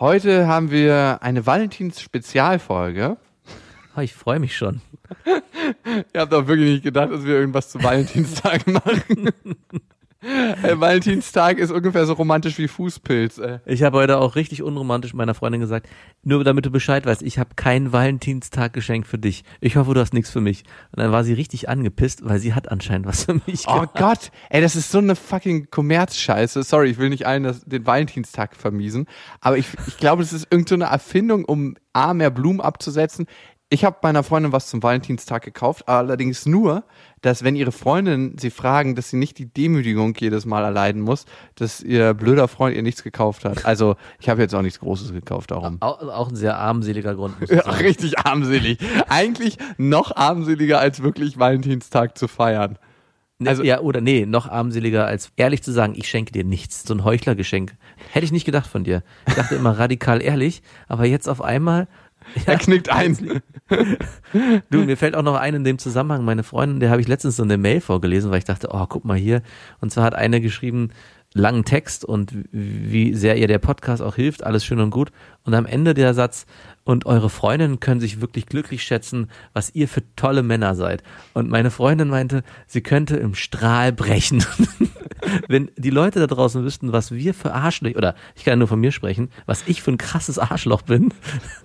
Heute haben wir eine Valentins-Spezialfolge. Oh, ich freue mich schon. Ihr habt doch wirklich nicht gedacht, dass wir irgendwas zu Valentinstag machen. Ey, Valentinstag ist ungefähr so romantisch wie Fußpilz. Ey. Ich habe heute auch richtig unromantisch meiner Freundin gesagt, nur damit du Bescheid weißt, ich habe kein Valentinstag-Geschenk für dich. Ich hoffe, du hast nichts für mich. Und dann war sie richtig angepisst, weil sie hat anscheinend was für mich. Oh gehabt. Gott, ey, das ist so eine fucking Kommerzscheiße. Sorry, ich will nicht allen das, den Valentinstag vermiesen, aber ich, ich glaube, das ist irgendeine so eine Erfindung, um A, mehr Blumen abzusetzen. Ich habe meiner Freundin was zum Valentinstag gekauft, allerdings nur, dass wenn ihre Freundinnen sie fragen, dass sie nicht die Demütigung jedes Mal erleiden muss, dass ihr blöder Freund ihr nichts gekauft hat. Also ich habe jetzt auch nichts Großes gekauft darum. Auch, auch ein sehr armseliger Grund. Ja, richtig armselig. Eigentlich noch armseliger als wirklich Valentinstag zu feiern. Nee, also- ja, oder nee, noch armseliger als ehrlich zu sagen, ich schenke dir nichts. So ein Heuchlergeschenk. Hätte ich nicht gedacht von dir. Ich dachte immer radikal ehrlich, aber jetzt auf einmal. Ja, Er knickt ein. Du, mir fällt auch noch ein in dem Zusammenhang, meine Freundin, der habe ich letztens so eine Mail vorgelesen, weil ich dachte, oh, guck mal hier. Und zwar hat eine geschrieben, langen Text und wie sehr ihr der Podcast auch hilft, alles schön und gut. Und am Ende der Satz, und eure Freundinnen können sich wirklich glücklich schätzen, was ihr für tolle Männer seid. Und meine Freundin meinte, sie könnte im Strahl brechen. Wenn die Leute da draußen wüssten, was wir für Arschlöcher, oder ich kann ja nur von mir sprechen, was ich für ein krasses Arschloch bin,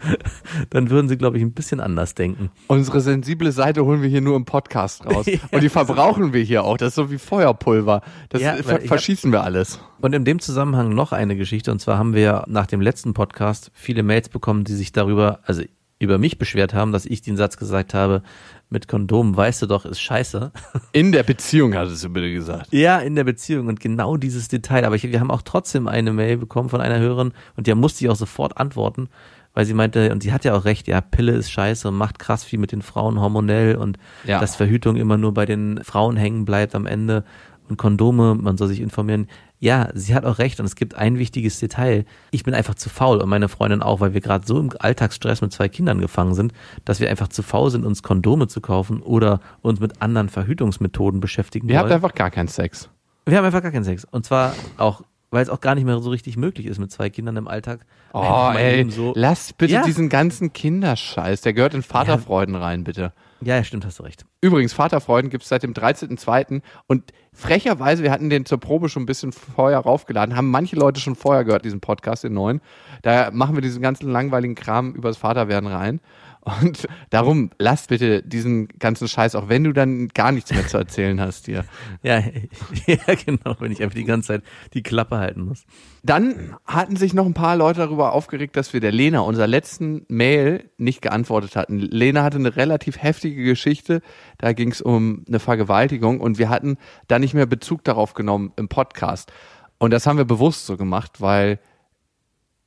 dann würden sie, glaube ich, ein bisschen anders denken. Unsere sensible Seite holen wir hier nur im Podcast raus. Ja. Und die verbrauchen wir hier auch. Das ist so wie Feuerpulver. Das Ja, ver ich hab- verschießen wir alles. Und in dem Zusammenhang noch eine Geschichte. Und zwar haben wir nach dem letzten Podcast viele Mails bekommen, die sich darüber, also über mich beschwert haben, dass ich den Satz gesagt habe, mit Kondom weißt du doch, ist scheiße. In der Beziehung hattest du bitte gesagt. Ja, in der Beziehung und genau dieses Detail. Aber ich, wir haben auch trotzdem eine Mail bekommen von einer Hörerin und der musste ich auch sofort antworten, weil sie meinte, und sie hat ja auch recht, ja, Pille ist scheiße und macht krass viel mit den Frauen hormonell und Ja. dass Verhütung immer nur bei den Frauen hängen bleibt am Ende und Kondome, man soll sich informieren. Ja, sie hat auch recht und es gibt ein wichtiges Detail. Ich bin einfach zu faul und meine Freundin auch, weil wir gerade so im Alltagsstress mit zwei Kindern gefangen sind, dass wir einfach zu faul sind, uns Kondome zu kaufen oder uns mit anderen Verhütungsmethoden beschäftigen Ihr habt wollen. einfach gar keinen Sex. Wir haben einfach gar keinen Sex. Und zwar auch, weil es auch gar nicht mehr so richtig möglich ist mit zwei Kindern im Alltag. Oh, ey, so. lasst bitte Ja. diesen ganzen Kinderscheiß. Der gehört in Vaterfreuden rein, bitte. Ja, ja, stimmt, hast du recht. Übrigens, Vaterfreuden gibt es seit dem 13.02. Und frecherweise, wir hatten den zur Probe schon ein bisschen vorher raufgeladen, haben manche Leute schon vorher gehört, diesen Podcast, den neuen. Da machen wir diesen ganzen langweiligen Kram übers Vaterwerden rein. Und darum, lasst bitte diesen ganzen Scheiß, auch wenn du dann gar nichts mehr zu erzählen hast hier. Ja, ja, genau, wenn ich einfach die ganze Zeit die Klappe halten muss. Dann hatten sich noch ein paar Leute darüber aufgeregt, dass wir der Lena unserer letzten Mail nicht geantwortet hatten. Lena hatte eine relativ heftige Geschichte. Da ging es um eine Vergewaltigung und wir hatten da nicht mehr Bezug darauf genommen im Podcast. Und das haben wir bewusst so gemacht, weil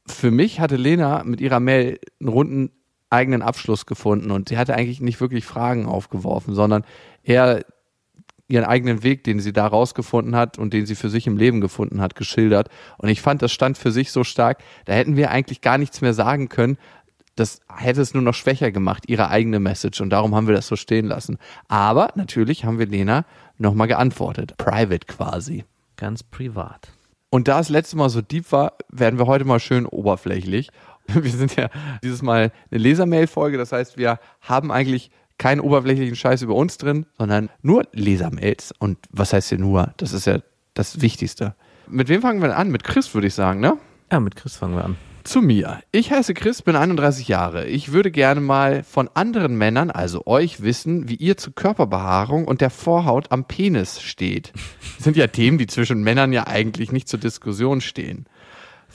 für mich hatte Lena mit ihrer Mail einen runden eigenen Abschluss gefunden und sie hatte eigentlich nicht wirklich Fragen aufgeworfen, sondern eher ihren eigenen Weg, den sie da rausgefunden hat und den sie für sich im Leben gefunden hat, geschildert. Und ich fand, das stand für sich so stark, da hätten wir eigentlich gar nichts mehr sagen können. Das hätte es nur noch schwächer gemacht, ihre eigene Message. Und darum haben wir das so stehen lassen. Aber natürlich haben wir Lena nochmal geantwortet. Private quasi. Ganz privat. Und da es letztes Mal so deep war, werden wir heute mal schön oberflächlich. Wir sind ja dieses Mal eine Lesermail-Folge, das heißt, wir haben eigentlich keinen oberflächlichen Scheiß über uns drin, sondern nur Lesermails. Und was heißt hier nur? Das ist ja das Wichtigste. Mit wem fangen wir an? Mit Chris, würde ich sagen, ne? Ja, mit Chris fangen wir an. Zu mir. Ich heiße Chris, bin 31 Jahre. Ich würde gerne mal von anderen Männern, also euch, wissen, wie ihr zu Körperbehaarung und der Vorhaut am Penis steht. Das sind ja Themen, die zwischen Männern ja eigentlich nicht zur Diskussion stehen.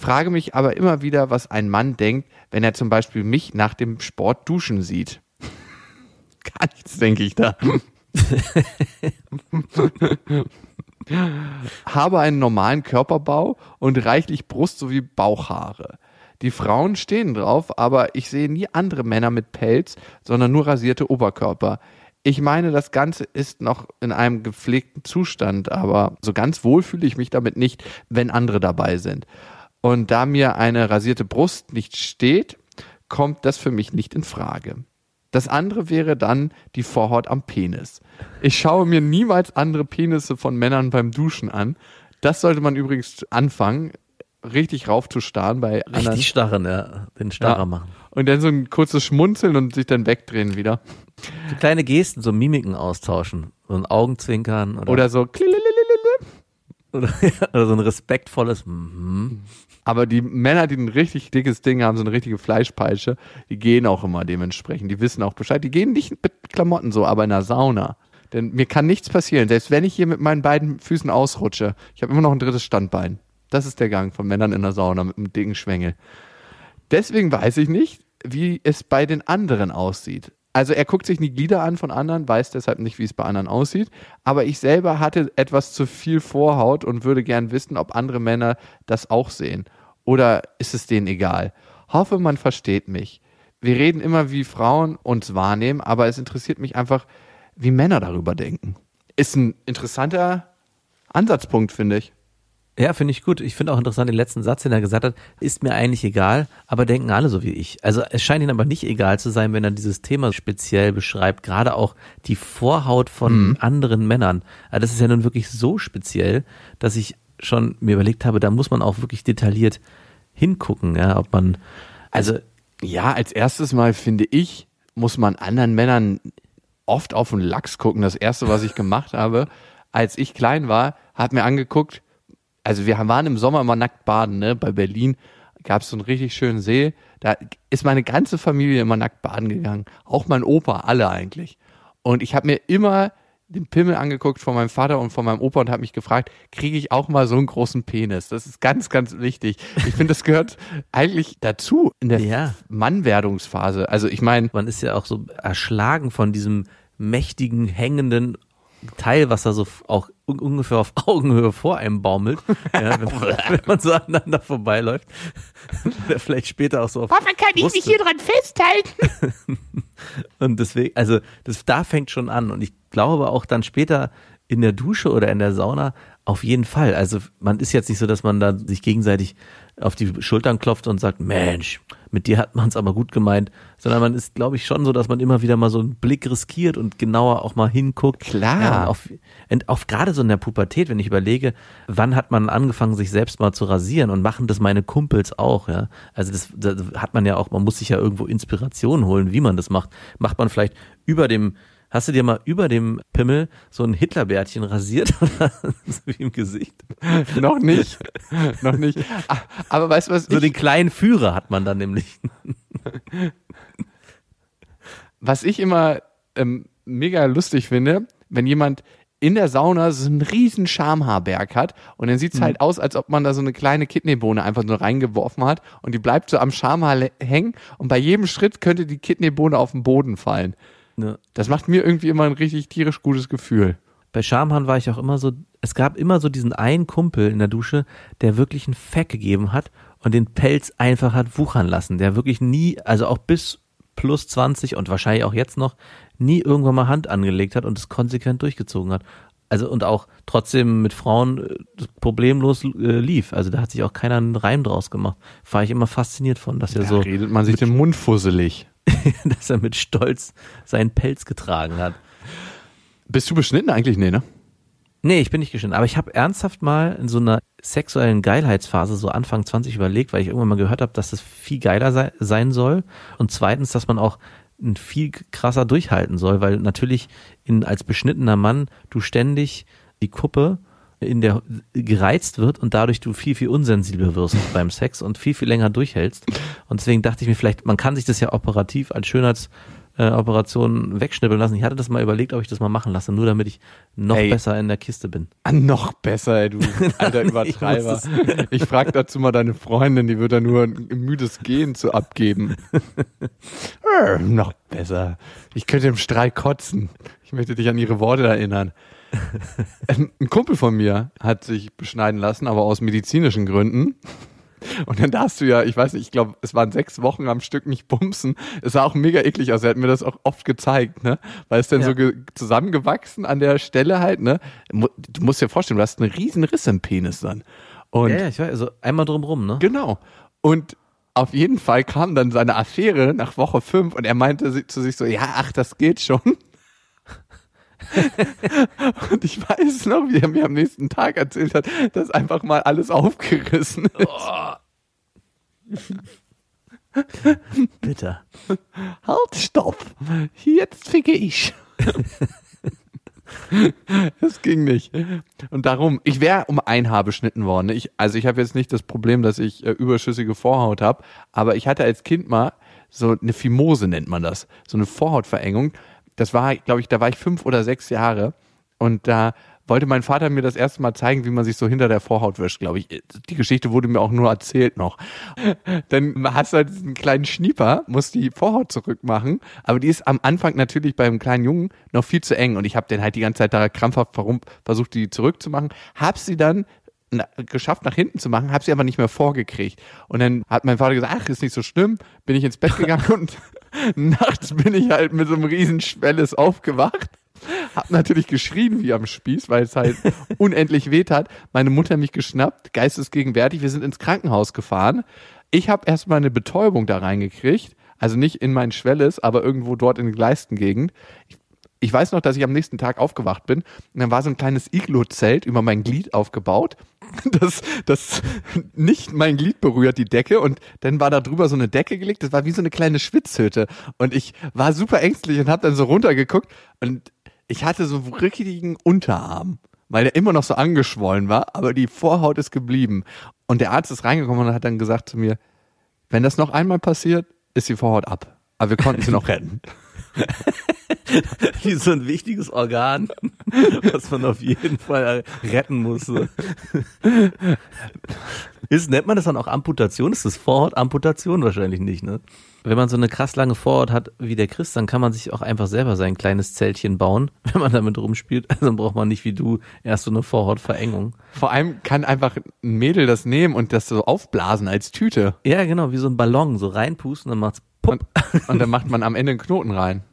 Frage mich aber immer wieder, was ein Mann denkt, wenn er zum Beispiel mich nach dem Sport duschen sieht. Gar nichts, denke ich da. Habe einen normalen Körperbau und reichlich Brust sowie Bauchhaare. Die Frauen stehen drauf, aber ich sehe nie andere Männer mit Pelz, sondern nur rasierte Oberkörper. Ich meine, das Ganze ist noch in einem gepflegten Zustand, aber so ganz wohl fühle ich mich damit nicht, wenn andere dabei sind. Und da mir eine rasierte Brust nicht steht, kommt das für mich nicht in Frage. Das andere wäre dann die Vorhaut am Penis. Ich schaue mir niemals andere Penisse von Männern beim Duschen an. Das sollte man übrigens anfangen, richtig raufzustarren bei anderen. Richtig starren, ja. Den Starrer Ja. machen. Und dann so ein kurzes Schmunzeln und sich dann wegdrehen wieder. So kleine Gesten, so Mimiken austauschen. So ein Augenzwinkern oder, Oder so. oder, oder so ein respektvolles mhm. Aber die Männer, die ein richtig dickes Ding haben, so eine richtige Fleischpeitsche, die gehen auch immer dementsprechend. Die wissen auch Bescheid. Die gehen nicht mit Klamotten so, aber in der Sauna. Denn mir kann nichts passieren. Selbst wenn ich hier mit meinen beiden Füßen ausrutsche, ich habe immer noch ein drittes Standbein. Das ist der Gang von Männern in der Sauna mit einem dicken Schwengel. Deswegen weiß ich nicht, wie es bei den anderen aussieht. Also er guckt sich die Glieder an von anderen, weiß deshalb nicht, wie es bei anderen aussieht. Aber ich selber hatte etwas zu viel Vorhaut und würde gern wissen, ob andere Männer das auch sehen. Oder ist es denen egal? Hoffe, man versteht mich. Wir reden immer, wie Frauen uns wahrnehmen, aber es interessiert mich einfach, wie Männer darüber denken. Ist ein interessanter Ansatzpunkt, finde ich. Ja, finde ich gut. Ich finde auch interessant den letzten Satz, den er gesagt hat, ist mir eigentlich egal, aber denken alle so wie ich. Also es scheint ihm aber nicht egal zu sein, wenn er dieses Thema speziell beschreibt, gerade auch die Vorhaut von anderen Männern. Also das ist ja nun wirklich so speziell, dass ich schon mir überlegt habe, da muss man auch wirklich detailliert hingucken, ja, ob man, also Ja, als erstes Mal finde ich, muss man anderen Männern oft auf den Lachs gucken. Das erste, was ich gemacht habe, als ich klein war, hat mir angeguckt, also wir waren im Sommer immer nackt baden, ne? Bei Berlin gab es so einen richtig schönen See. Da ist meine ganze Familie immer nackt baden gegangen. Auch mein Opa, alle eigentlich. Und ich habe mir immer den Pimmel angeguckt von meinem Vater und von meinem Opa und habe mich gefragt, kriege ich auch mal so einen großen Penis? Das ist ganz, ganz wichtig. Ich finde, das gehört eigentlich dazu in der Ja. Mannwerdungsphase. Also ich meine, man ist ja auch so erschlagen von diesem mächtigen, hängenden Teil, was da so auch un ungefähr auf Augenhöhe vor einem baumelt, ja, wenn, man, wenn man so aneinander vorbeiläuft. Der vielleicht später auch so auf Papa, kann ich mich hier dran festhalten? Und deswegen, also das da fängt schon an. Und ich glaube auch dann später in der Dusche oder in der Sauna auf jeden Fall. Also man ist jetzt nicht so, dass man da sich gegenseitig auf die Schultern klopft und sagt, Mensch, mit dir hat man es aber gut gemeint, sondern man ist, glaube ich, schon so, dass man immer wieder mal so einen Blick riskiert und genauer auch mal hinguckt. Klar. Ja, auf, auf gerade so in der Pubertät, wenn ich überlege, wann hat man angefangen, sich selbst mal zu rasieren und machen das meine Kumpels auch, ja. Also das, das hat man ja auch, man muss sich ja irgendwo Inspiration holen, wie man das macht. Macht man vielleicht über dem, hast du dir mal über dem Pimmel so ein Hitlerbärtchen rasiert oder so wie im Gesicht? noch nicht. noch nicht. Ah, Aber weißt du, was So ich, den kleinen Führer hat man dann nämlich. was ich immer ähm, mega lustig finde, wenn jemand in der Sauna so einen riesen Schamhaarberg hat und dann sieht's halt aus, als ob man da so eine kleine Kidneybohne einfach nur reingeworfen hat und die bleibt so am Schamhaar hängen und bei jedem Schritt könnte die Kidneybohne auf den Boden fallen. Ja. Das macht mir irgendwie immer ein richtig tierisch gutes Gefühl. Bei Schamhahn war ich auch immer so, es gab immer so diesen einen Kumpel in der Dusche, der wirklich einen Fack gegeben hat und den Pelz einfach hat wuchern lassen, der wirklich nie, also auch bis plus 20 und wahrscheinlich auch jetzt noch, nie irgendwann mal Hand angelegt hat und es konsequent durchgezogen hat. Also und auch trotzdem mit Frauen äh, problemlos äh, lief. Also da hat sich auch keiner einen Reim draus gemacht. War ich immer fasziniert von, dass er Da so, redet man sich den Mund fusselig. dass er mit Stolz seinen Pelz getragen hat. Bist du beschnitten eigentlich? Nee, ne? Nee, ich bin nicht geschnitten. Aber ich habe ernsthaft mal in so einer sexuellen Geilheitsphase, so Anfang 20 überlegt, weil ich irgendwann mal gehört habe, dass das viel geiler sei, sein soll. Und zweitens, dass man auch ein viel krasser durchhalten soll, weil natürlich in, als beschnittener Mann du ständig die Kuppe in der gereizt wird und dadurch du viel, viel unsensibler wirst beim Sex und viel, viel länger durchhältst. Und deswegen dachte ich mir vielleicht, man kann sich das ja operativ als Schönheitsoperation wegschnippeln lassen. Ich hatte das mal überlegt, ob ich das mal machen lasse, nur damit ich noch Ey. besser in der Kiste bin. Ah, noch besser, ey, du alter Übertreiber. ich Ich frag dazu mal deine Freundin, die wird da nur ein müdes Gehen zu abgeben. äh, noch besser. Ich könnte im Streik kotzen. Ich möchte dich an ihre Worte erinnern. Ein Kumpel von mir hat sich beschneiden lassen, aber aus medizinischen Gründen. Und dann darfst du ja, ich weiß nicht, ich glaube, es waren sechs Wochen am Stück nicht bumsen. Es sah auch mega eklig aus. Er hat mir das auch oft gezeigt, ne? Weil es dann Ja. so ge- zusammengewachsen an der Stelle halt, ne? Du musst dir vorstellen, du hast einen riesen Riss im Penis dann. Und Ja, ja, ich weiß, also einmal drumrum, ne? Genau. Und auf jeden Fall kam dann seine Affäre nach Woche fünf und er meinte zu sich so, ja, ach, das geht schon. und ich weiß noch, wie er mir am nächsten Tag erzählt hat, dass einfach mal alles aufgerissen ist. Bitter. Halt, stopp. Jetzt ficke ich. Das ging nicht. Und darum, ich wäre um ein Haar beschnitten worden. Ich, also ich habe jetzt nicht das Problem, dass ich äh, überschüssige Vorhaut habe, aber ich hatte als Kind mal so eine Fimose nennt man das, so eine Vorhautverengung. Das war, glaube ich, da war ich fünf oder sechs Jahre und da wollte mein Vater mir das erste Mal zeigen, wie man sich so hinter der Vorhaut wischt, glaube ich. Die Geschichte wurde mir auch nur erzählt noch. Dann hast du halt diesen kleinen Schnieper, musst die Vorhaut zurückmachen, aber die ist am Anfang natürlich beim kleinen Jungen noch viel zu eng und ich habe den halt die ganze Zeit da krampfhaft versucht, die zurückzumachen, hab sie dann geschafft nach hinten zu machen, habe sie aber nicht mehr vorgekriegt. Und dann hat mein Vater gesagt, ach, ist nicht so schlimm, bin ich ins Bett gegangen und nachts bin ich halt mit so einem riesen Schwelles aufgewacht. Hab natürlich geschrien wie am Spieß, weil es halt unendlich weh tat. Meine Mutter mich geschnappt, geistesgegenwärtig. Wir sind ins Krankenhaus gefahren. Ich habe erstmal eine Betäubung da reingekriegt. Also nicht in mein Schwelles, aber irgendwo dort in der Leistengegend. Ich, ich weiß noch, dass ich am nächsten Tag aufgewacht bin. Und dann war so ein kleines Iglo-Zelt über mein Glied aufgebaut. Das, das nicht mein Glied berührt, die Decke. Und dann war da drüber so eine Decke gelegt. Das war wie so eine kleine Schwitzhütte. Und ich war super ängstlich und habe dann so runtergeguckt. Und ich hatte so einen richtigen Unterarm, weil der immer noch so angeschwollen war, aber die Vorhaut ist geblieben. Und der Arzt ist reingekommen und hat dann gesagt zu mir, wenn das noch einmal passiert, ist die Vorhaut ab. Aber wir konnten sie noch retten. Wie so ein wichtiges Organ, was man auf jeden Fall retten muss. Ist, nennt man das dann auch Amputation? Ist das Vorhautamputation? Wahrscheinlich nicht, ne? Wenn man so eine krass lange Vorhaut hat wie der Chris, dann kann man sich auch einfach selber sein kleines Zeltchen bauen, wenn man damit rumspielt. Also dann braucht man nicht wie du erst so eine Vorhautverengung. Vor allem kann einfach ein Mädel das nehmen und das so aufblasen als Tüte. Ja, genau, wie so ein Ballon, so reinpusten, dann macht's Und, pupp. und dann macht man am Ende einen Knoten rein.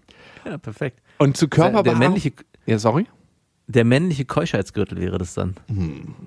Ja, perfekt. Und zu Der, der Körperbehaarung. männliche, ja, sorry? der männliche Keuschheitsgürtel wäre das dann.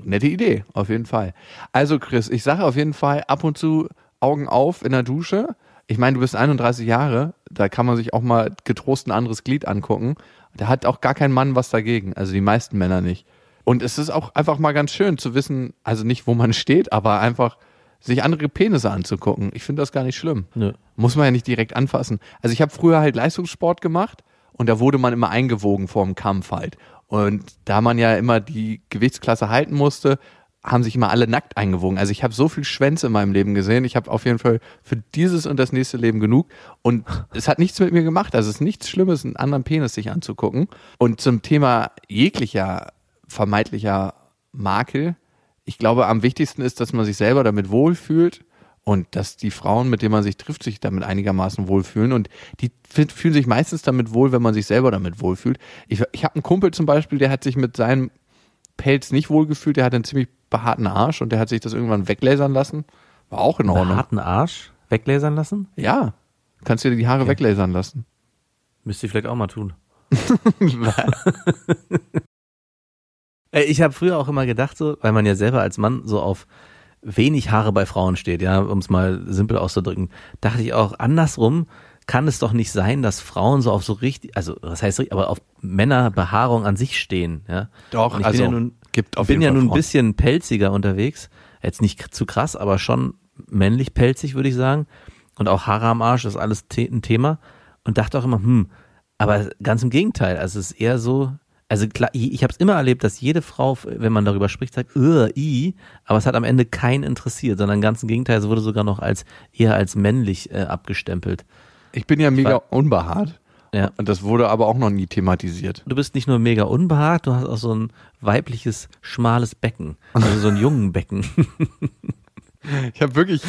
Nette Idee, auf jeden Fall. Also Chris, ich sage auf jeden Fall ab und zu Augen auf in der Dusche. Ich meine, du bist 31 Jahre, da kann man sich auch mal getrost ein anderes Glied angucken. Da hat auch gar kein Mann was dagegen, also die meisten Männer nicht. Und es ist auch einfach mal ganz schön zu wissen, also nicht, wo man steht, aber einfach sich andere Penisse anzugucken. Ich finde das gar nicht schlimm. Nö. Muss man ja nicht direkt anfassen. Also ich habe früher halt Leistungssport gemacht und da wurde man immer eingewogen vor dem Kampf halt. Und da man ja immer die Gewichtsklasse halten musste, haben sich immer alle nackt eingewogen. Also ich habe so viel Schwänze in meinem Leben gesehen. Ich habe auf jeden Fall für dieses und das nächste Leben genug. Und es hat nichts mit mir gemacht. Also es ist nichts Schlimmes, einen anderen Penis sich anzugucken. Und zum Thema jeglicher vermeintlicher Makel, ich glaube, am wichtigsten ist, dass man sich selber damit wohlfühlt und dass die Frauen, mit denen man sich trifft, sich damit einigermaßen wohlfühlen. Und die fühlen sich meistens damit wohl, wenn man sich selber damit wohlfühlt. Ich, ich habe einen Kumpel zum Beispiel, der hat sich mit seinem Pelz nicht wohlgefühlt, der hat einen ziemlich behaarten Arsch und der hat sich das irgendwann weglasern lassen. War auch in Ordnung. harten Arsch weglasern lassen? Ja, kannst dir die Haare weglasern lassen. Müsste ich vielleicht auch mal tun. Ey, Ich habe früher auch immer gedacht, so, weil man ja selber als Mann so auf wenig Haare bei Frauen steht, ja, um es mal simpel auszudrücken, dachte ich auch, andersrum kann es doch nicht sein, dass Frauen so auf so richtig, also was heißt richtig, aber auf Männerbehaarung an sich stehen, ja. Doch, ich also bin ja nun, gibt auf bin ja Fall nun ein bisschen pelziger unterwegs, jetzt nicht zu krass, aber schon männlich pelzig, würde ich sagen. Und auch Haare am Arsch ist alles ein Thema. Und dachte auch immer, hm, aber ganz im Gegenteil. Also es ist eher so, also klar, ich, ich habe es immer erlebt, dass jede Frau, wenn man darüber spricht, sagt, i, aber es hat am Ende keinen interessiert, sondern ganz im Gegenteil, es wurde sogar noch als eher als männlich äh, abgestempelt. Ich bin ja mega war- unbehaart. Ja. Und das wurde aber auch noch nie thematisiert. Du bist nicht nur mega unbehaart, du hast auch so ein weibliches, schmales Becken. Also so ein jungen Becken. Ich habe wirklich,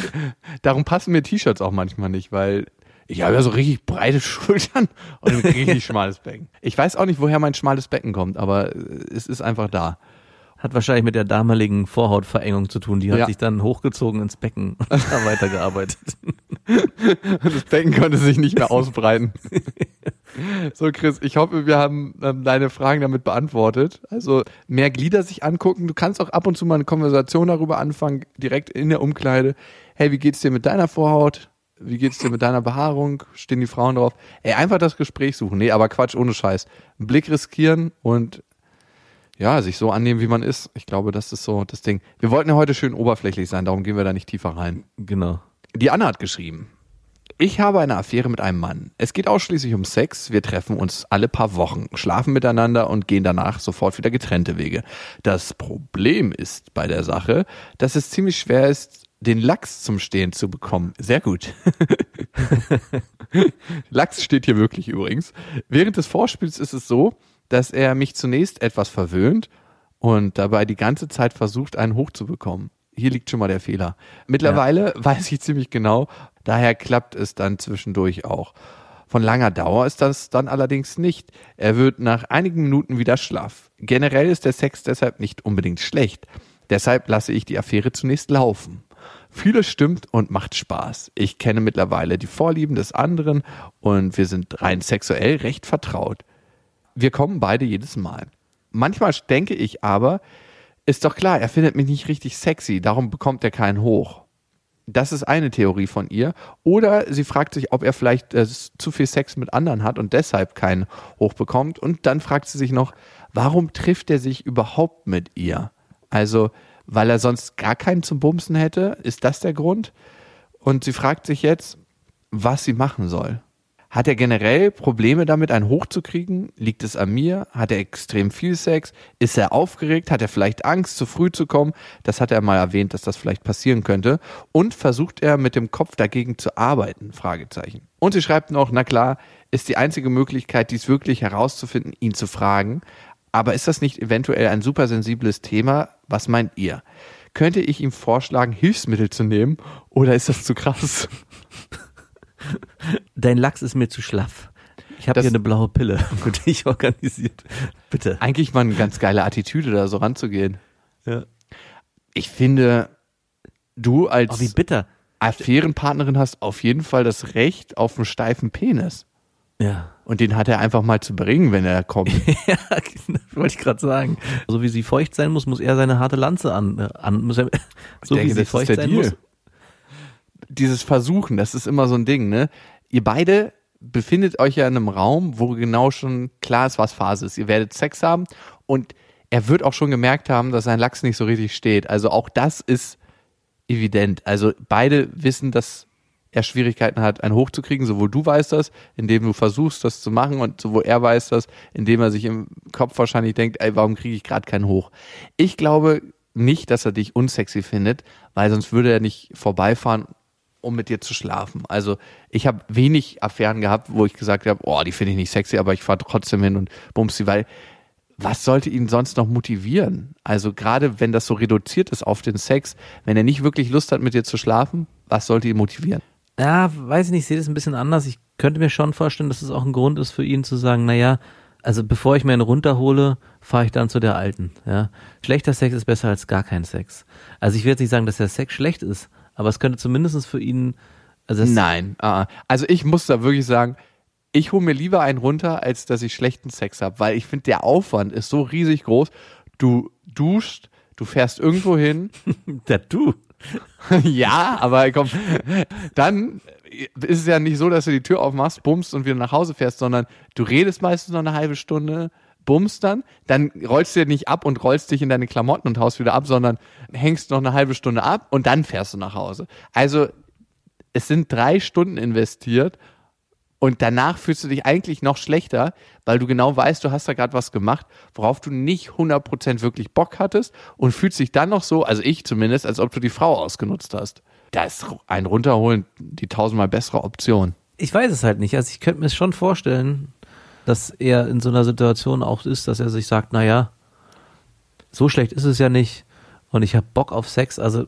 darum passen mir T-Shirts auch manchmal nicht, weil ich habe ja so richtig breite Schultern und ein richtig schmales Becken. Ich weiß auch nicht, woher mein schmales Becken kommt, aber äh, es ist einfach da. Hat wahrscheinlich mit der damaligen Vorhautverengung zu tun. Die hat Ja. sich dann hochgezogen ins Becken und da weitergearbeitet. Das Becken konnte sich nicht mehr ausbreiten. So, Chris, ich hoffe, wir haben ähm, deine Fragen damit beantwortet. Also mehr Glieder sich angucken. Du kannst auch ab und zu mal eine Konversation darüber anfangen, direkt in der Umkleide. Hey, wie geht's dir mit deiner Vorhaut? Wie geht's dir mit deiner Behaarung? Stehen die Frauen drauf? Ey, einfach das Gespräch suchen. Nee, aber Quatsch, ohne Scheiß. Einen Blick riskieren und ja, sich so annehmen, wie man ist. Ich glaube, das ist so das Ding. Wir wollten ja heute schön oberflächlich sein, darum gehen wir da nicht tiefer rein. Genau. Die Anna hat geschrieben. Ich habe eine Affäre mit einem Mann. Es geht ausschließlich um Sex. Wir treffen uns alle paar Wochen, schlafen miteinander und gehen danach sofort wieder getrennte Wege. Das Problem ist bei der Sache, dass es ziemlich schwer ist, den Lachs zum Stehen zu bekommen. Sehr gut. Lachs steht hier wirklich übrigens. Während des Vorspiels ist es so, dass er mich zunächst etwas verwöhnt und dabei die ganze Zeit versucht, einen hochzubekommen. Hier liegt schon mal der Fehler. Mittlerweile weiß ich ziemlich genau, daher klappt es dann zwischendurch auch. Von langer Dauer ist das dann allerdings nicht. Er wird nach einigen Minuten wieder schlaff. Generell ist der Sex deshalb nicht unbedingt schlecht. Deshalb lasse ich die Affäre zunächst laufen. Vieles stimmt und macht Spaß. Ich kenne mittlerweile die Vorlieben des anderen und wir sind rein sexuell recht vertraut. Wir kommen beide jedes Mal. Manchmal denke ich aber, ist doch klar, er findet mich nicht richtig sexy, darum bekommt er keinen hoch. Das ist eine Theorie von ihr. Oder sie fragt sich, ob er vielleicht äh, zu viel Sex mit anderen hat und deshalb keinen hoch bekommt. Und dann fragt sie sich noch, warum trifft er sich überhaupt mit ihr? Also, weil er sonst gar keinen zum Bumsen hätte? Ist das der Grund? Und sie fragt sich jetzt, was sie machen soll. Hat er generell Probleme damit, einen hochzukriegen? Liegt es an mir? Hat er extrem viel Sex? Ist er aufgeregt? Hat er vielleicht Angst, zu früh zu kommen? Das hat er mal erwähnt, dass das vielleicht passieren könnte. Und versucht er mit dem Kopf dagegen zu arbeiten? Fragezeichen. Und sie schreibt noch, na klar, ist die einzige Möglichkeit, dies wirklich herauszufinden, ihn zu fragen. Aber ist das nicht eventuell ein super sensibles Thema? Was meint ihr? Könnte ich ihm vorschlagen, Hilfsmittel zu nehmen? Oder ist das zu krass? Dein Lachs ist mir zu schlaff. Ich habe hier eine blaue Pille für dich organisiert. Bitte. Eigentlich mal eine ganz geile Attitüde, da so ranzugehen. Ja. Ich finde, du als Oh. Affärenpartnerin hast auf jeden Fall das Recht auf einen steifen Penis. Ja. Und den hat er einfach mal zu bringen, wenn er kommt. Ja, wollte ich gerade sagen. So wie sie feucht sein muss, muss er seine harte Lanze an. äh, an muss er, so denke, wie sie feucht sein Deal. muss. Dieses Versuchen, das ist immer so ein Ding, ne? Ihr beide befindet euch ja in einem Raum, wo genau schon klar ist, was Phase ist. Ihr werdet Sex haben und er wird auch schon gemerkt haben, dass sein Lachs nicht so richtig steht. Also auch das ist evident. Also beide wissen, dass er Schwierigkeiten hat, einen hochzukriegen. Sowohl du weißt das, indem du versuchst, das zu machen, und sowohl er weiß das, indem er sich im Kopf wahrscheinlich denkt, ey, warum kriege ich gerade keinen hoch? Ich glaube nicht, dass er dich unsexy findet, weil sonst würde er nicht vorbeifahren, um mit dir zu schlafen. Also ich habe wenig Affären gehabt, wo ich gesagt habe, oh, die finde ich nicht sexy, aber ich fahre trotzdem hin und bums sie, weil was sollte ihn sonst noch motivieren? Also gerade wenn das so reduziert ist auf den Sex, wenn er nicht wirklich Lust hat, mit dir zu schlafen, was sollte ihn motivieren? Ja, weiß ich nicht, ich sehe das ein bisschen anders. Ich könnte mir schon vorstellen, dass es auch ein Grund ist für ihn zu sagen, naja, also bevor ich mir einen runterhole, fahre ich dann zu der alten. Ja, schlechter Sex ist besser als gar kein Sex. Also ich will jetzt nicht sagen, dass der Sex schlecht ist, aber es könnte zumindest für ihn, also das, Nein. ah. Also ich muss da wirklich sagen, ich hole mir lieber einen runter, als dass ich schlechten Sex habe, weil ich finde, der Aufwand ist so riesig groß. Du duscht, du fährst irgendwo hin, der du. ja, aber komm, dann ist es ja nicht so, dass du die Tür aufmachst, bummst und wieder nach Hause fährst, sondern du redest meistens noch eine halbe Stunde, bummst dann, dann rollst du dir nicht ab und rollst dich in deine Klamotten und haust wieder ab, sondern hängst noch eine halbe Stunde ab und dann fährst du nach Hause. Also es sind drei Stunden investiert und danach fühlst du dich eigentlich noch schlechter, weil du genau weißt, du hast da gerade was gemacht, worauf du nicht 100% wirklich Bock hattest und fühlst dich dann noch so, also ich zumindest, als ob du die Frau ausgenutzt hast. Da ist ein Runterholen die tausendmal bessere Option. Ich weiß es halt nicht. Also ich könnte mir schon vorstellen, dass er in so einer Situation auch ist, dass er sich sagt, naja, so schlecht ist es ja nicht und ich habe Bock auf Sex. Also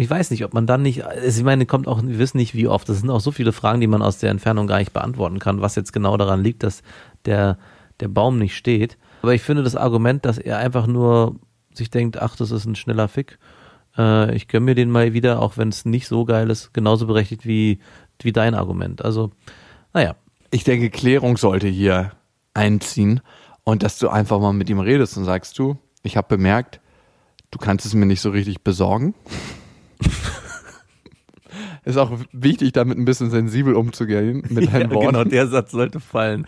ich weiß nicht, ob man dann nicht, ich meine, kommt auch, wir wissen nicht, wie oft. Das sind auch so viele Fragen, die man aus der Entfernung gar nicht beantworten kann, was jetzt genau daran liegt, dass der, der Baum nicht steht. Aber ich finde das Argument, dass er einfach nur sich denkt, ach, das ist ein schneller Fick. Äh, ich gönn mir den mal wieder, auch wenn es nicht so geil ist, genauso berechtigt wie, wie dein Argument. Also, naja. Ich denke, Klärung sollte hier einziehen und dass du einfach mal mit ihm redest und sagst du, ich habe bemerkt, du kannst es mir nicht so richtig besorgen. Ist auch wichtig, damit ein bisschen sensibel umzugehen mit deinen ja, Worten. Genau, der Satz sollte fallen.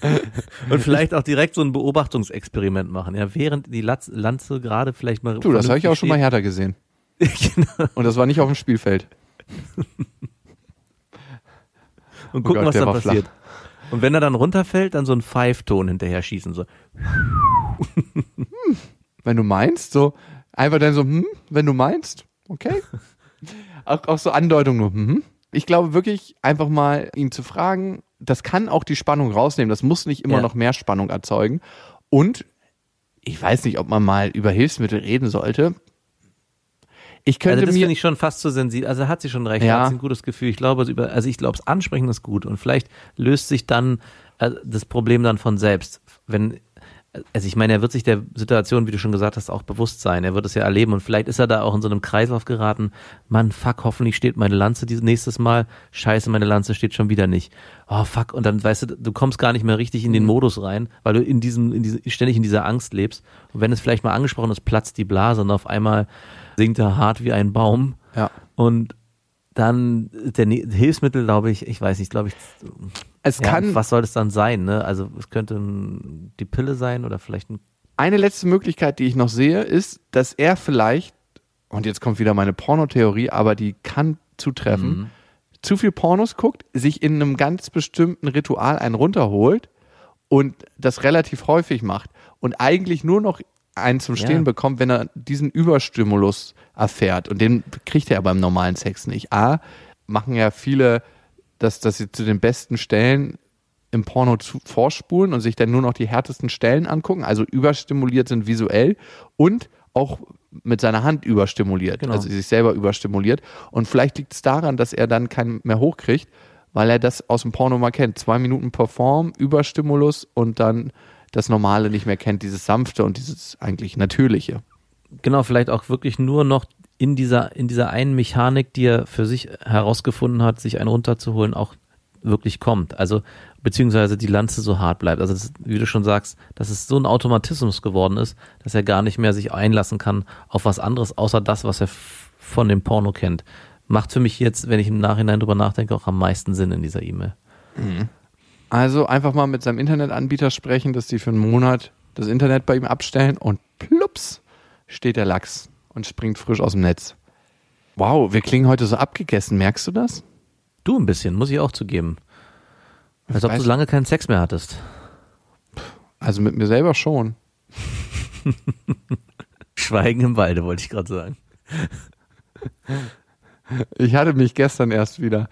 Und vielleicht auch direkt so ein Beobachtungsexperiment machen. Ja, während die Latz, Lanze gerade vielleicht mal. Du, das habe ich auch schon mal härter gesehen. genau. Und das war nicht auf dem Spielfeld. Und gucken, Oh Gott, was da war flach. passiert. Und wenn er dann runterfällt, dann so ein Pfeifton hinterher schießen. So. Wenn du meinst, so einfach dann so, hm, wenn du meinst, okay. auch, auch so Andeutung nur, hm. Ich glaube wirklich, einfach mal ihn zu fragen, das kann auch die Spannung rausnehmen. Das muss nicht immer Ja. noch mehr Spannung erzeugen. Und ich weiß nicht, ob man mal über Hilfsmittel reden sollte. Ich könnte Also das mir finde ich schon fast zu sensibel. Also hat sie schon recht, Ja. hat sie ein gutes Gefühl. Ich glaube, also ich glaube, das Ansprechen ist gut und vielleicht löst sich dann äh, das Problem dann von selbst. Wenn, also ich meine, er wird sich der Situation, wie du schon gesagt hast, auch bewusst sein. Er wird es ja erleben und vielleicht ist er da auch in so einem Kreislauf geraten. Mann, fuck, hoffentlich steht meine Lanze dieses nächstes Mal. Scheiße, meine Lanze steht schon wieder nicht. Oh fuck, und dann weißt du, du kommst gar nicht mehr richtig in den Modus rein, weil du in diesem, in diese, ständig in dieser Angst lebst. Und wenn es vielleicht mal angesprochen ist, platzt die Blase und auf einmal singt er hart wie ein Baum. ja. Und dann der Hilfsmittel, glaube ich, ich weiß nicht, glaube ich, Es ja, kann was soll das dann sein? Ne? Also es könnte ein, die Pille sein oder vielleicht ein eine letzte Möglichkeit, die ich noch sehe, ist, dass er vielleicht, und jetzt kommt wieder meine Pornotheorie, aber die kann zutreffen, zu viel Pornos guckt, sich in einem ganz bestimmten Ritual einen runterholt und das relativ häufig macht und eigentlich nur noch einen zum Stehen Ja. bekommt, wenn er diesen Überstimulus erfährt. Und den kriegt er ja beim normalen Sex nicht. A, machen ja viele, dass, dass sie zu den besten Stellen im Porno zu, vorspulen und sich dann nur noch die härtesten Stellen angucken, also überstimuliert sind visuell und auch mit seiner Hand überstimuliert, Genau. also sich selber überstimuliert. Und vielleicht liegt es daran, dass er dann keinen mehr hochkriegt, weil er das aus dem Porno mal kennt. Zwei Minuten Perform, Überstimulus und dann das Normale nicht mehr kennt, dieses Sanfte und dieses eigentlich Natürliche. Genau, vielleicht auch wirklich nur noch in dieser, in dieser einen Mechanik, die er für sich herausgefunden hat, sich einen runterzuholen, auch wirklich kommt. Also, beziehungsweise die Lanze so hart bleibt. Also, das, wie du schon sagst, dass es so ein Automatismus geworden ist, dass er gar nicht mehr sich einlassen kann auf was anderes, außer das, was er von dem Porno kennt. Macht für mich jetzt, wenn ich im Nachhinein drüber nachdenke, auch am meisten Sinn in dieser E-Mail. Also einfach mal mit seinem Internetanbieter sprechen, dass die für einen Monat das Internet bei ihm abstellen und plups steht der Lachs und springt frisch aus dem Netz. Wow, wir klingen heute so abgegessen, merkst du das? Du ein bisschen, muss ich auch zugeben. Als ob du lange keinen Sex mehr hattest. Also mit mir selber schon. Schweigen im Walde, wollte ich gerade sagen. Ich hatte mich gestern erst wieder.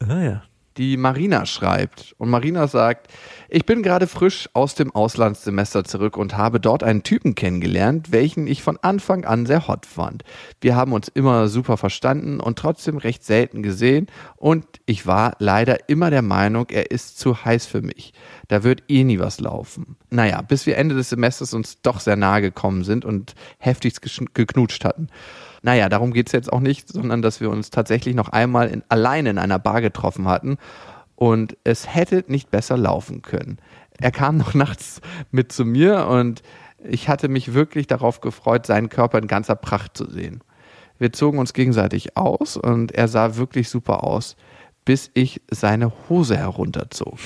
Ah ja. Die Marina schreibt. Und Marina sagt, ich bin gerade frisch aus dem Auslandssemester zurück und habe dort einen Typen kennengelernt, welchen ich von Anfang an sehr hot fand. Wir haben uns immer super verstanden und trotzdem recht selten gesehen und ich war leider immer der Meinung, er ist zu heiß für mich. Da wird eh nie was laufen. Naja, bis wir Ende des Semesters uns doch sehr nahe gekommen sind und heftigst geknutscht hatten. Naja, darum geht's jetzt auch nicht, sondern dass wir uns tatsächlich noch einmal in, allein in einer Bar getroffen hatten und es hätte nicht besser laufen können. Er kam noch nachts mit zu mir und ich hatte mich wirklich darauf gefreut, seinen Körper in ganzer Pracht zu sehen. Wir zogen uns gegenseitig aus und er sah wirklich super aus, bis ich seine Hose herunterzog.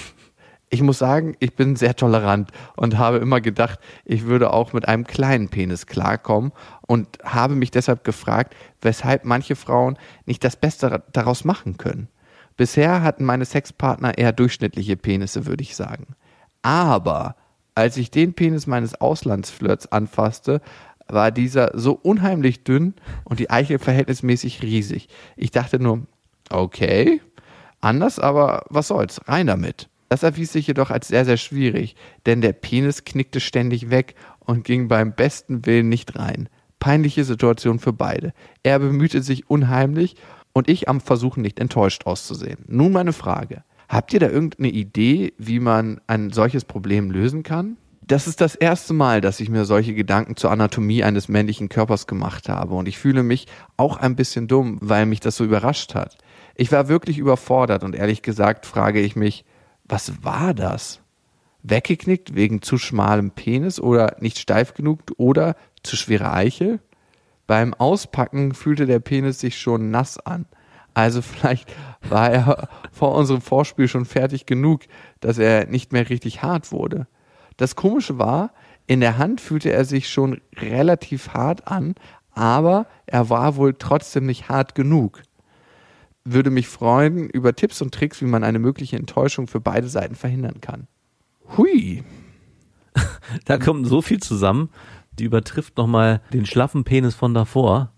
Ich muss sagen, ich bin sehr tolerant und habe immer gedacht, ich würde auch mit einem kleinen Penis klarkommen und habe mich deshalb gefragt, weshalb manche Frauen nicht das Beste daraus machen können. Bisher hatten meine Sexpartner eher durchschnittliche Penisse, würde ich sagen. Aber als ich den Penis meines Auslandsflirts anfasste, war dieser so unheimlich dünn und die Eichel verhältnismäßig riesig. Ich dachte nur, okay, anders, aber was soll's, rein damit. Das erwies sich jedoch als sehr, sehr schwierig, denn der Penis knickte ständig weg und ging beim besten Willen nicht rein. Peinliche Situation für beide. Er bemühte sich unheimlich und ich am Versuchen nicht enttäuscht auszusehen. Nun meine Frage. Habt ihr da irgendeine Idee, wie man ein solches Problem lösen kann? Das ist das erste Mal, dass ich mir solche Gedanken zur Anatomie eines männlichen Körpers gemacht habe und ich fühle mich auch ein bisschen dumm, weil mich das so überrascht hat. Ich war wirklich überfordert und ehrlich gesagt frage ich mich, was war das? Weggeknickt wegen zu schmalem Penis oder nicht steif genug oder zu schwere Eichel? Beim Auspacken fühlte der Penis sich schon nass an. Also vielleicht war er vor unserem Vorspiel schon fertig genug, dass er nicht mehr richtig hart wurde. Das Komische war, in der Hand fühlte er sich schon relativ hart an, aber er war wohl trotzdem nicht hart genug. Würde mich freuen über Tipps und Tricks, wie man eine mögliche Enttäuschung für beide Seiten verhindern kann. Hui. Da kommt so viel zusammen, die übertrifft nochmal den schlaffen Penis von davor.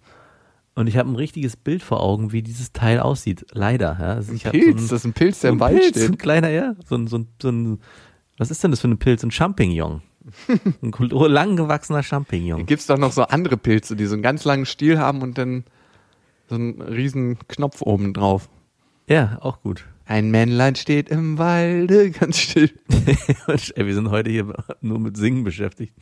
Und ich habe ein richtiges Bild vor Augen, wie dieses Teil aussieht. Leider. Ja. Also hab Pilz, so ein, das ist ein Pilz, der so im ein Wald Pilz, steht. ein kleiner, ja. So ein, so ein, so ein, was ist denn das für ein Pilz? Ein Champignon. ein kul- lang gewachsener Champignon. Gibt's doch noch so andere Pilze, die so einen ganz langen Stiel haben und dann so einen riesen Knopf oben drauf. Ja, auch gut. Ein Männlein steht im Walde, ganz still. Ey, wir sind heute hier nur mit Singen beschäftigt.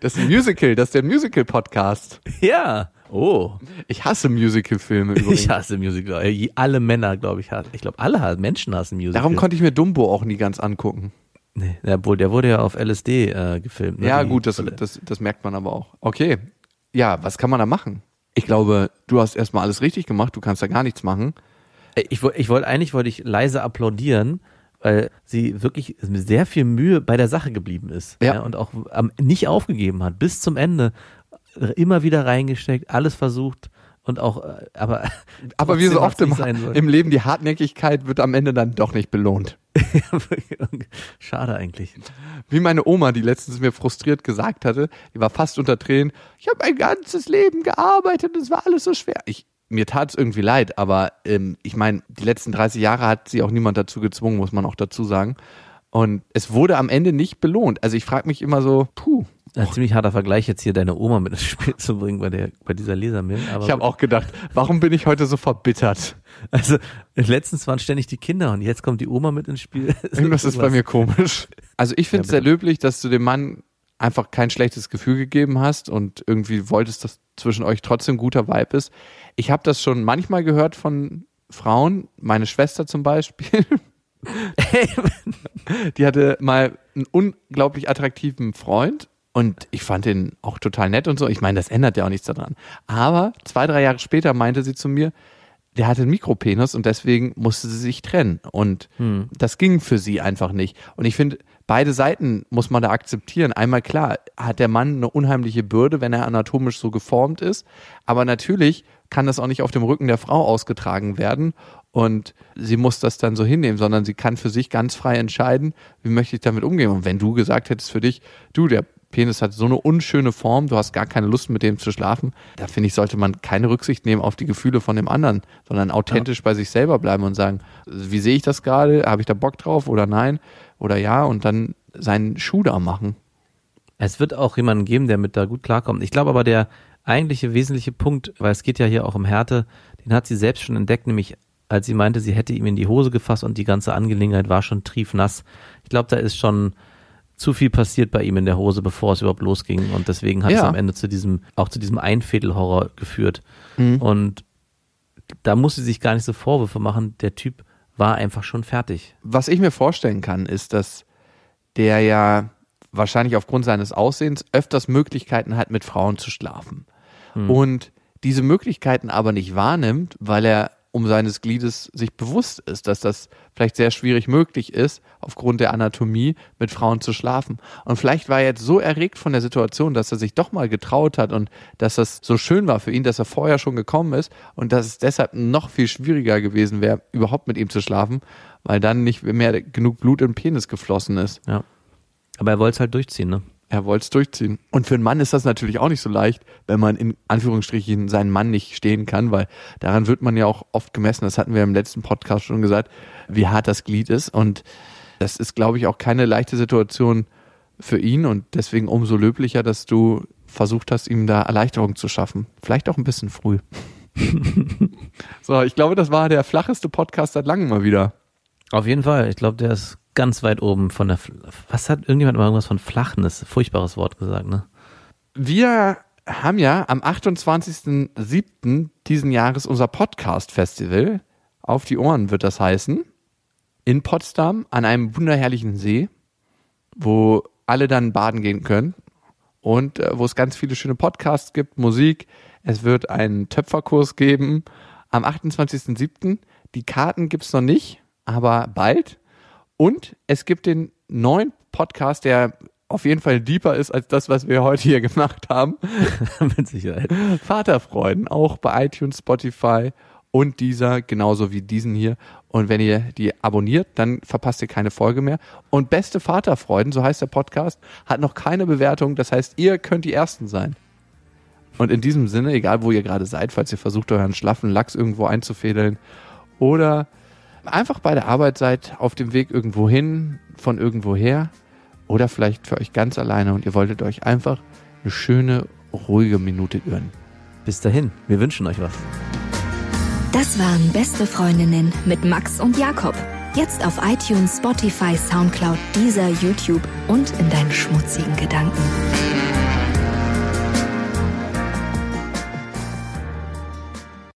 Das ist ein Musical, das ist der Musical-Podcast. Ja. Oh. Ich hasse Musical-Filme übrigens. Ich hasse Musical. Alle Männer, glaube ich, hassen. Ich glaube, alle Menschen hassen Musical. Darum konnte ich mir Dumbo auch nie ganz angucken. Nee, ja, wohl, der wurde ja auf LSD äh, gefilmt. Ne? Ja, gut, das, das, das merkt man aber auch. Okay. Ja, was kann man da machen? Ich glaube, du hast erstmal alles richtig gemacht, du kannst da gar nichts machen. Ey, Ich, ich wollte eigentlich wollte ich leise applaudieren, weil sie wirklich mit sehr viel Mühe bei der Sache geblieben ist. Ja. und auch am, nicht aufgegeben hat, bis zum Ende. Äh, Immer wieder reingesteckt, alles versucht und auch, äh, aber. Aber wie so oft im, im Leben, die Hartnäckigkeit wird am Ende dann doch nicht belohnt. Schade eigentlich. Wie meine Oma, die letztens mir frustriert gesagt hatte, die war fast unter Tränen, ich habe mein ganzes Leben gearbeitet, es war alles so schwer. Ich, mir tat es irgendwie leid, aber ähm, ich meine, die letzten 30 Jahre hat sie auch niemand dazu gezwungen, muss man auch dazu sagen. Und es wurde am Ende nicht belohnt. Also ich frage mich immer so, puh. Ein ziemlich harter Vergleich, jetzt hier deine Oma mit ins Spiel zu bringen bei, der, bei dieser Lesermail. Ich habe auch gedacht, warum bin ich heute so verbittert? Also letztens waren ständig die Kinder und jetzt kommt die Oma mit ins Spiel. Irgendwas ist bei mir komisch. Also ich finde es Ja, sehr löblich, dass du dem Mann einfach kein schlechtes Gefühl gegeben hast und irgendwie wolltest, dass zwischen euch trotzdem guter Vibe ist. Ich habe das schon manchmal gehört von Frauen, meine Schwester zum Beispiel. Die hatte mal einen unglaublich attraktiven Freund und ich fand den auch total nett und so. Ich meine, das ändert ja auch nichts daran. Aber zwei, drei Jahre später meinte sie zu mir, der hatte einen Mikropenis und deswegen musste sie sich trennen. Und das ging für sie einfach nicht. Und ich finde, beide Seiten muss man da akzeptieren. Einmal klar, hat der Mann eine unheimliche Bürde, wenn er anatomisch so geformt ist. Aber natürlich kann das auch nicht auf dem Rücken der Frau ausgetragen werden. Und sie muss das dann so hinnehmen, sondern sie kann für sich ganz frei entscheiden, wie möchte ich damit umgehen. Und wenn du gesagt hättest für dich, du, der Penis hat so eine unschöne Form, du hast gar keine Lust mit dem zu schlafen, da finde ich, sollte man keine Rücksicht nehmen auf die Gefühle von dem anderen, sondern authentisch bei sich selber bleiben und sagen, wie sehe ich das gerade? Habe ich da Bock drauf oder nein? Oder ja? Und dann seinen Schuh da machen. Es wird auch jemanden geben, der mit da gut klarkommt. Ich glaube aber, der eigentliche wesentliche Punkt, weil es geht ja hier auch um Härte, den hat sie selbst schon entdeckt, nämlich als sie meinte, sie hätte ihm in die Hose gefasst und die ganze Angelegenheit war schon triefnass. Ich glaube, da ist schon zu viel passiert bei ihm in der Hose, bevor es überhaupt losging. Und deswegen hat es Ja. am Ende zu diesem, auch zu diesem Einfädelhorror geführt. Mhm. Und da muss sie sich gar nicht so Vorwürfe machen. Der Typ war einfach schon fertig. Was ich mir vorstellen kann, ist, dass der ja wahrscheinlich aufgrund seines Aussehens öfters Möglichkeiten hat, mit Frauen zu schlafen. Und diese Möglichkeiten aber nicht wahrnimmt, weil er um seines Gliedes sich bewusst ist, dass das vielleicht sehr schwierig möglich ist, aufgrund der Anatomie mit Frauen zu schlafen. Und vielleicht war er jetzt so erregt von der Situation, dass er sich doch mal getraut hat und dass das so schön war für ihn, dass er vorher schon gekommen ist und dass es deshalb noch viel schwieriger gewesen wäre, überhaupt mit ihm zu schlafen, weil dann nicht mehr genug Blut im Penis geflossen ist. Ja. Aber er wollte es halt durchziehen, ne? Er wollte es durchziehen. Und für einen Mann ist das natürlich auch nicht so leicht, wenn man in Anführungsstrichen seinen Mann nicht stehen kann, weil daran wird man ja auch oft gemessen. Das hatten wir im letzten Podcast schon gesagt, wie hart das Glied ist. Und das ist, glaube ich, auch keine leichte Situation für ihn und deswegen umso löblicher, dass du versucht hast, ihm da Erleichterung zu schaffen. Vielleicht auch ein bisschen früh. so, ich glaube, das war der flacheste Podcast seit langem mal wieder. Auf jeden Fall. Ich glaube, der ist ganz weit oben von der. Was hat irgendjemand mal irgendwas von Flachnis? Furchtbares Wort gesagt, ne? Wir haben ja am 28.07. diesen Jahres unser Podcast-Festival. Auf die Ohren wird das heißen. In Potsdam an einem wunderherrlichen See, wo alle dann baden gehen können und äh, wo es ganz viele schöne Podcasts gibt, Musik. Es wird einen Töpferkurs geben am 28.07. Die Karten gibt's noch nicht, aber bald. Und es gibt den neuen Podcast, der auf jeden Fall deeper ist als das, was wir heute hier gemacht haben. Mit Sicherheit. Vaterfreuden, auch bei iTunes, Spotify und dieser, genauso wie diesen hier. Und wenn ihr die abonniert, dann verpasst ihr keine Folge mehr. Und Beste Vaterfreuden, so heißt der Podcast, hat noch keine Bewertung. Das heißt, ihr könnt die Ersten sein. Und in diesem Sinne, egal wo ihr gerade seid, falls ihr versucht, euren schlaffen Lachs irgendwo einzufädeln oder einfach bei der Arbeit seid, auf dem Weg irgendwo hin, von irgendwo her oder vielleicht für euch ganz alleine und ihr wolltet euch einfach eine schöne, ruhige Minute gönnen. Bis dahin, wir wünschen euch was. Das waren Beste Freundinnen mit Max und Jakob. Jetzt auf iTunes, Spotify, Soundcloud, dieser YouTube und in deinen schmutzigen Gedanken.